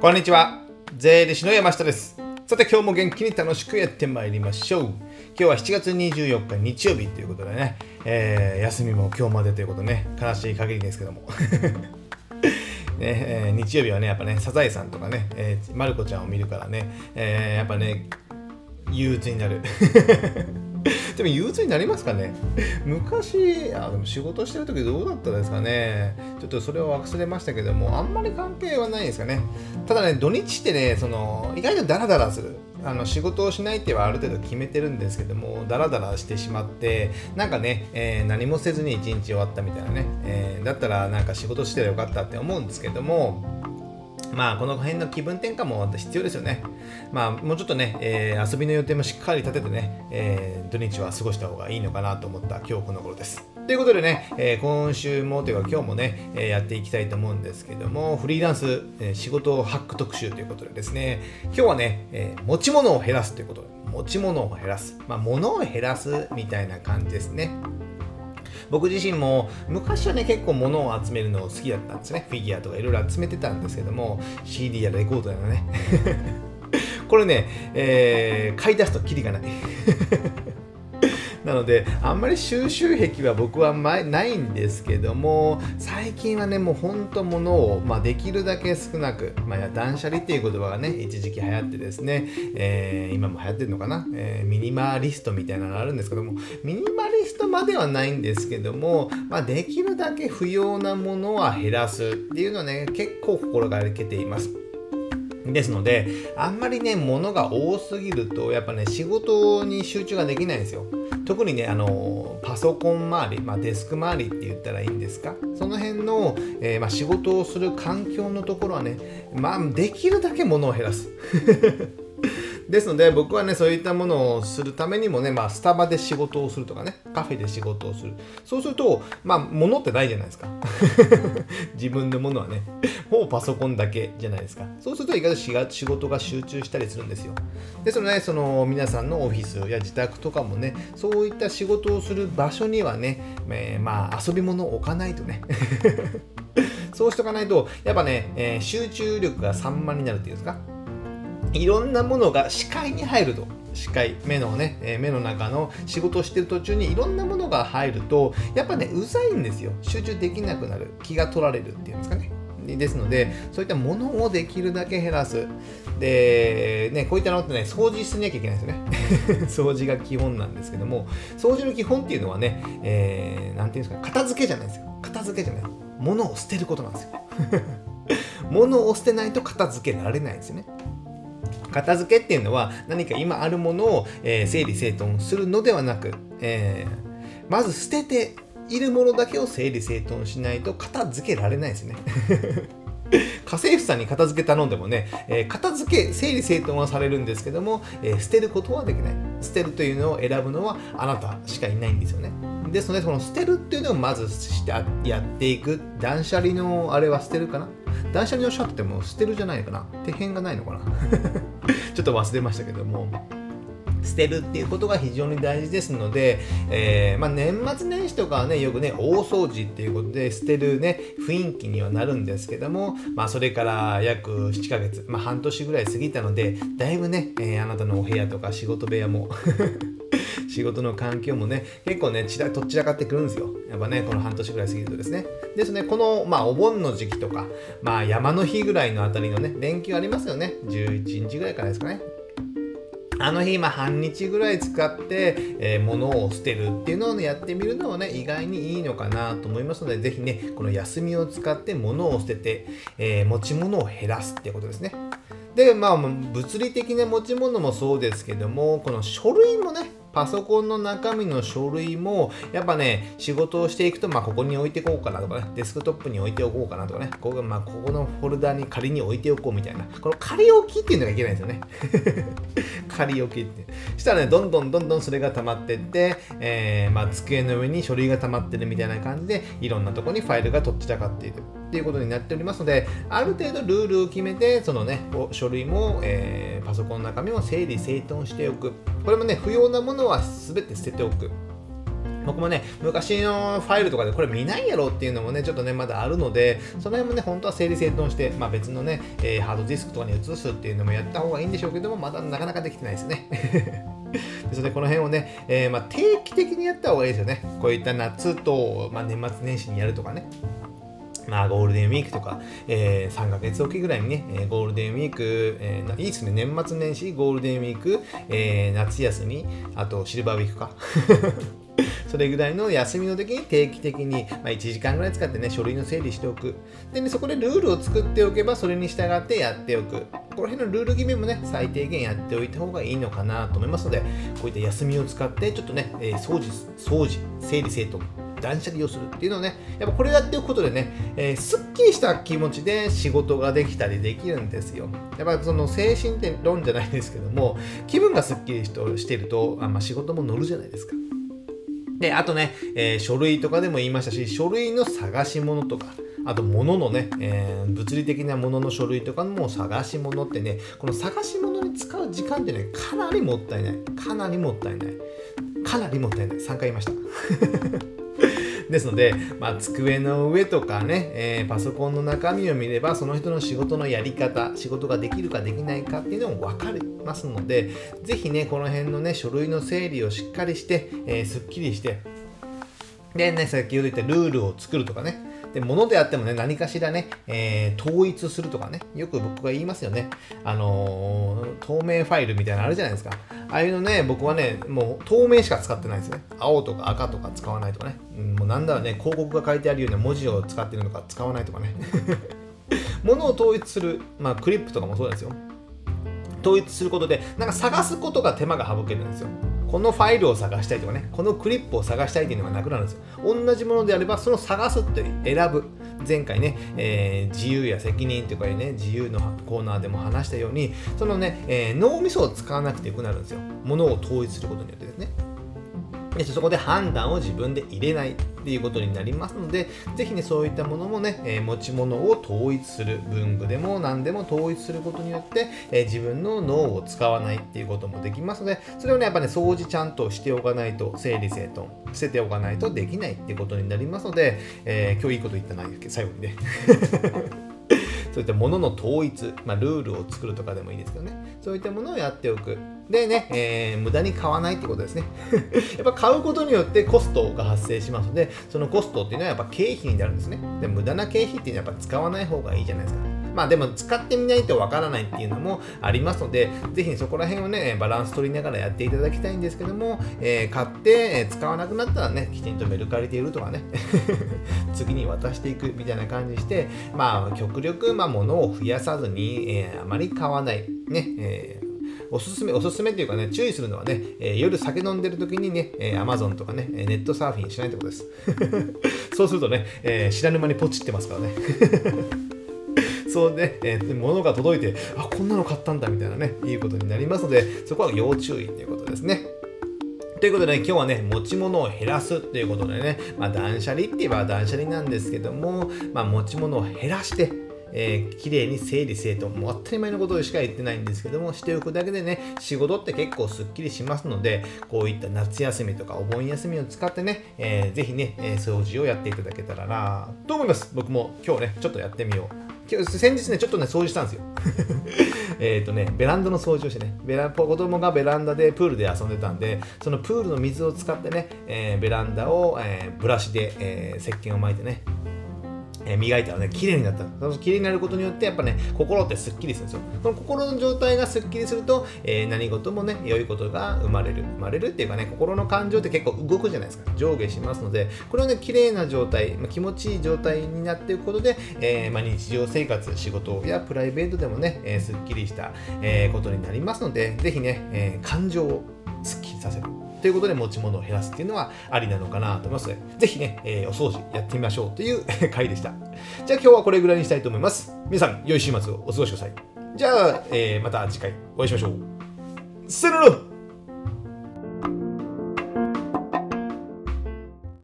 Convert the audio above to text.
こんにちは。税理士の山下です。さて今日も元気に楽しくやってまいりましょう。今日は7月24日日曜日ということでね、えー、休みも今日までということでね。悲しい限りですけども。ねえー、日曜日はねやっぱねサザエさんとかね、えー、マルコちゃんを見るからね、えー、やっぱね憂鬱になる。でも憂鬱になりますかね。昔あでも仕事してる時どうだったですかね。ちょっとそれを忘れましたけどもあんまり関係はないですかね。ただね土日ってねその意外とダラダラする。あの仕事をしないってはある程度決めてるんですけどもダラダラしてしまってなんかね、えー、何もせずに一日終わったみたいなね、えー、だったらなんか仕事してらよかったって思うんですけどもまあ、この辺の気分転換も必要ですよね。まあ、もうちょっとね、えー、遊びの予定もしっかり立ててね、えー、土日は過ごした方がいいのかなと思った今日この頃です。ということでね、えー、今週もというか今日もね、えやっていきたいと思うんですけども、フリーランス、え仕事ハック特集ということでですね、今日はね、え持ち物を減らすということで、持ち物を減らす。まあ、物を減らすみたいな感じですね。僕自身も昔はね結構物を集めるの好きだったんですね。フィギュアとかいろいろ集めてたんですけども CD やレコードやね。これね、えー、買い出すとキリがない。なのであんまり収集癖は僕はないんですけども最近はねもうほんと物を、まあ、できるだけ少なく、まあ、断捨離っていう言葉がね一時期流行ってですね、えー、今も流行ってるのかな、えー、ミニマリストみたいなのがあるんですけどもミニマリストまではないんですけども、まあ、できるだけ不要なものは減らすっていうのはね結構心がけています。ですので、あんまりね、物が多すぎると、やっぱね、仕事に集中ができないんですよ。特にね、あの、パソコン周り、まあ、デスク周りって言ったらいいんですか、その辺の、えー、まあ、仕事をする環境のところはね、まあ、できるだけ物を減らす。ですので僕はねそういったものをするためにもね、まあ、スタバで仕事をするとかねカフェで仕事をする。そうするとまあ物ってないじゃないですか。自分のものはねもうパソコンだけじゃないですか。そうすると意外と仕事が集中したりするんですよ。ですので、ね、その皆さんのオフィスや自宅とかもねそういった仕事をする場所にはね、えー、まあ遊び物を置かないとね。そうしとかないとやっぱね、えー、集中力が散漫になるっていうんですか。いろんなものが視界に入ると。視界目のね、え目の中の仕事をしてる途中にいろんなものが入るとやっぱねうざいんですよ。集中できなくなる。気が取られるっていうんですかね。ですのでそういったものをできるだけ減らす。でねこういったのってね掃除しなきゃいけないですよね。掃除が基本なんですけども掃除の基本っていうのはね何、えー、て言うんですか片付けじゃないですよ。片付けじゃない。物を捨てることなんですよ。物を捨てないと片付けられないんですよね。片付けっていうのは何か今あるものを、えー、整理整頓するのではなく、えー、まず捨てているものだけを整理整頓しないと片付けられないですね。家政婦さんに片付け頼んでもね、えー、片付け整理整頓はされるんですけども、えー、捨てることはできない。捨てるというのを選ぶのはあなたしかいないんですよね。ですのでその捨てるっていうのをまずしてやっていく。断捨離のあれは捨てるかな？断捨離のシャツってもう捨てるじゃないかな？手辺がないのかな？ちょっと忘れましたけども。捨てるっていうことが非常に大事ですので、えー、まあ、年末年始とかはねよくね大掃除っていうことで捨てるね雰囲気にはなるんですけども、まあ、それから約7ヶ月、まあ、半年ぐらい過ぎたのでだいぶね、えー、あなたのお部屋とか仕事部屋も 仕事の環境もね、結構ね、ちらとっちらかってくるんですよ。やっぱね、この半年ぐらい過ぎるとですね。ですね、この、まあ、お盆の時期とか、まあ、山の日ぐらいのあたりのね、連休ありますよね。11日ぐらいからですかね。あの日、まあ、半日ぐらい使って、えー、物を捨てるっていうのを、ね、やってみるのはね、意外にいいのかなと思いますので、ぜひね、この休みを使って物を捨てて、えー、持ち物を減らすってことですね。で、まあ、物理的な持ち物もそうですけども、この書類もね、パソコンの中身の書類も、やっぱね、仕事をしていくと、まあ、ここに置いていこうかなとかね、デスクトップに置いておこうかなとかね、ここ,、まあ、ここのフォルダに仮に置いておこうみたいな、この仮置きっていうのがいけないんですよね。仮置きって。したらね、どんどんどんどんそれが溜まってって、えー、まあ、机の上に書類が溜まってるみたいな感じで、いろんなとこにファイルがとっちらかっているっていうことになっておりますので、ある程度ルールを決めて、そのね、書類も、えー、パソコン中身も整理整頓しておく。これもね、不要なものは全て捨てておく。僕もね、昔のファイルとかでこれ見ないやろっていうのもね、ちょっとね、まだあるので、その辺もね、本当は整理整頓して、まあ、別のね、えー、ハードディスクとかに移すっていうのもやった方がいいんでしょうけども、まだなかなかできてないですね。ですので、この辺をね、えー、まあ、定期的にやった方がいいですよね。こういった夏と、まあ、年末年始にやるとかね。まあ、ゴールデンウィークとか、えー、3ヶ月おきぐらいにね、えゴールデンウィーク、えー、いいですね、年末年始、ゴールデンウィーク、えー、夏休み、あとシルバーウィークか。それぐらいの休みの時に定期的に、まあ、1時間ぐらい使ってね、書類の整理しておく。でね、そこでルールを作っておけば、それに従ってやっておく。この辺のルール決めもね、最低限やっておいた方がいいのかなと思いますので、こういった休みを使って、ちょっとね、えー、掃除、掃除、整理整頓、断捨離をするっていうのをね、やっぱこれやっておくことでね、えー、すっきりした気持ちで仕事ができたりできるんですよ。やっぱその精神って論じゃないですけども、気分がすっきりしてると、あま、仕事も乗るじゃないですか。で、あとね、えー、書類とかでも言いましたし、書類の探し物とか、あと物のね、えー、物理的なものの書類とかも探し物ってね、この探し物に使う時間ってね、かなりもったいない。かなりもったいない。かなりもったいない。3回言いました。ですので、まあ、机の上とかね、えー、パソコンの中身を見れば、その人の仕事のやり方、仕事ができるかできないかっていうのも分かりますので、是非ね、この辺のね、書類の整理をしっかりして、えー、すっきりして、でね、先ほど言ったルールを作るとかね、で、物であってもね、何かしらね、えー、統一するとかね、よく僕が言いますよね。あのー、透明ファイルみたいなのあるじゃないですか。ああいうのね、僕はね、もう透明しか使ってないですね。青とか赤とか使わないとかね。うん、もうなんだろうね、広告が書いてあるような文字を使ってるのか使わないとかね。物を統一する、まあ、クリップとかもそうですよ。統一することで、なんか探すことが手間が省けるんですよ。このファイルを探したいとかね、このクリップを探したいっていうのがなくなるんですよ。同じものであれば、その探すって選ぶ。前回ね、えー、自由や責任というかね、自由のコーナーでも話したように、そのね、えー、脳みそを使わなくてよくなるんですよ。ものを統一することによってですね。でそこで判断を自分で入れないっていうことになりますので、ぜひね、そういったものもね、え、持ち物を統一する、文具でも何でも統一することによって、え、自分の脳を使わないっていうこともできますので、それをね、やっぱね、掃除ちゃんとしておかないと、整理整頓、捨てておかないとできないってことになりますので、えー、今日いいこと言ったな、最後にね。そういったものの統一、まあ、ルールを作るとかでもいいですけどね、そういったものをやっておく。でね、えー、無駄に買わないってことですね。やっぱ買うことによってコストが発生しますので、そのコストっていうのはやっぱ経費になるんですね。で無駄な経費っていうのはやっぱ使わない方がいいじゃないですか。まあでも使ってみないとわからないっていうのもありますので、ぜひそこら辺をね、バランス取りながらやっていただきたいんですけども、えー、買って使わなくなったらね、きちんとメルカリで売るとかね、次に渡していくみたいな感じして、まあ極力、まあ物を増やさずに、えー、あまり買わない。ね、えーおすすめ、おすすめっていうかね、注意するのはね、えー、夜酒飲んでる時にね、えー、Amazon とかね、ネットサーフィンしないってことです。そうするとね、えー、知らぬ間にポチってますからね。そうね、えー、物が届いて、あ、こんなの買ったんだみたいなね、いうことになりますので、そこは要注意ということですね。ということで、ね、今日はね、持ち物を減らすっていうことでね、まあ、断捨離って言えば断捨離なんですけども、まあ、持ち物を減らして、えー、綺麗に整理整頓、もう当たり前のことしか言ってないんですけども、しておくだけでね、仕事って結構すっきりしますので、こういった夏休みとかお盆休みを使ってね、えー、ぜひね、えー、掃除をやっていただけたらなと思います。僕も今日ね、ちょっとやってみよう。今日先日ね、ちょっとね、掃除したんですよ。えっとね、ベランダの掃除をしてね、ベラ子供がベランダでプールで遊んでたんで、そのプールの水を使ってね、えー、ベランダを、えー、ブラシで、えー、石鹸を巻いてね、え磨いたらね、綺麗になった。その綺麗になることによって、やっぱね、心ってすっきりするんですよ。その心の状態がすっきりすると、えー、何事もね、良いことが生まれる。生まれるっていうかね、心の感情って結構動くじゃないですか。上下しますので、これをね、綺麗な状態、ま、気持ちいい状態になっていくことで、えー、まあ、日常生活、仕事やプライベートでもね、えー、すっきりした、えことになりますので、ぜひね、え感情をすっきりさせる。ということで持ち物を減らすっていうのはありなのかなと思いますので、ぜひね、えー、お掃除やってみましょうという 回でした。じゃあ今日はこれぐらいにしたいと思います。皆さん、良い週末をお過ごしください。じゃあ、えー、また次回お会いしましょう。さよなら